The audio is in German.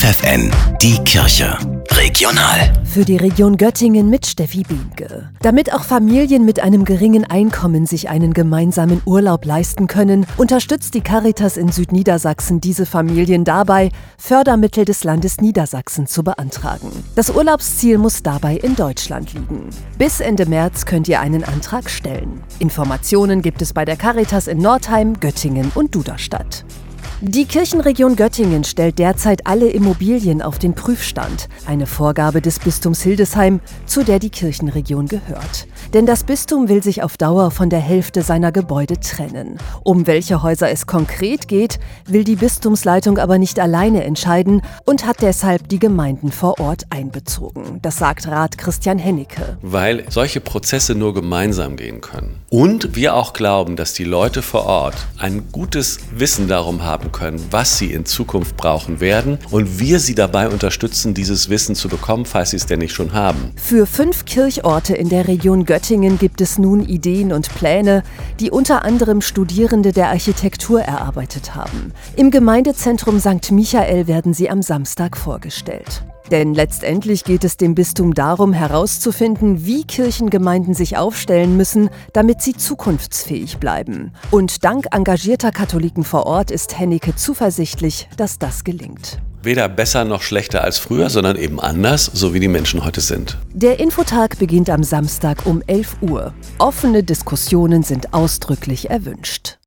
FFN, die Kirche. Regional. Für die Region Göttingen mit Steffi Behnke. Damit auch Familien mit einem geringen Einkommen sich einen gemeinsamen Urlaub leisten können, unterstützt die Caritas in Südniedersachsen diese Familien dabei, Fördermittel des Landes Niedersachsen zu beantragen. Das Urlaubsziel muss dabei in Deutschland liegen. Bis Ende März könnt ihr einen Antrag stellen. Informationen gibt es bei der Caritas in Nordheim, Göttingen und Duderstadt. Die Kirchenregion Göttingen stellt derzeit alle Immobilien auf den Prüfstand, eine Vorgabe des Bistums Hildesheim, zu der die Kirchenregion gehört. Denn das Bistum will sich auf Dauer von der Hälfte seiner Gebäude trennen. Um welche Häuser es konkret geht, will die Bistumsleitung aber nicht alleine entscheiden und hat deshalb die Gemeinden vor Ort einbezogen. Das sagt Rat Christian Hennecke. Weil solche Prozesse nur gemeinsam gehen können. Und wir auch glauben, dass die Leute vor Ort ein gutes Wissen darum haben können, was sie in Zukunft brauchen werden und wir sie dabei unterstützen, dieses Wissen zu bekommen, falls sie es denn nicht schon haben. Für fünf Kirchorte in der Region Göttingen gibt es nun Ideen und Pläne, die unter anderem Studierende der Architektur erarbeitet haben. Im Gemeindezentrum St. Michael werden sie am Samstag vorgestellt. Denn letztendlich geht es dem Bistum darum herauszufinden, wie Kirchengemeinden sich aufstellen müssen, damit sie zukunftsfähig bleiben. Und dank engagierter Katholiken vor Ort ist Hennecke zuversichtlich, dass das gelingt. Weder besser noch schlechter als früher, sondern eben anders, so wie die Menschen heute sind. Der Infotag beginnt am Samstag um 11 Uhr. Offene Diskussionen sind ausdrücklich erwünscht.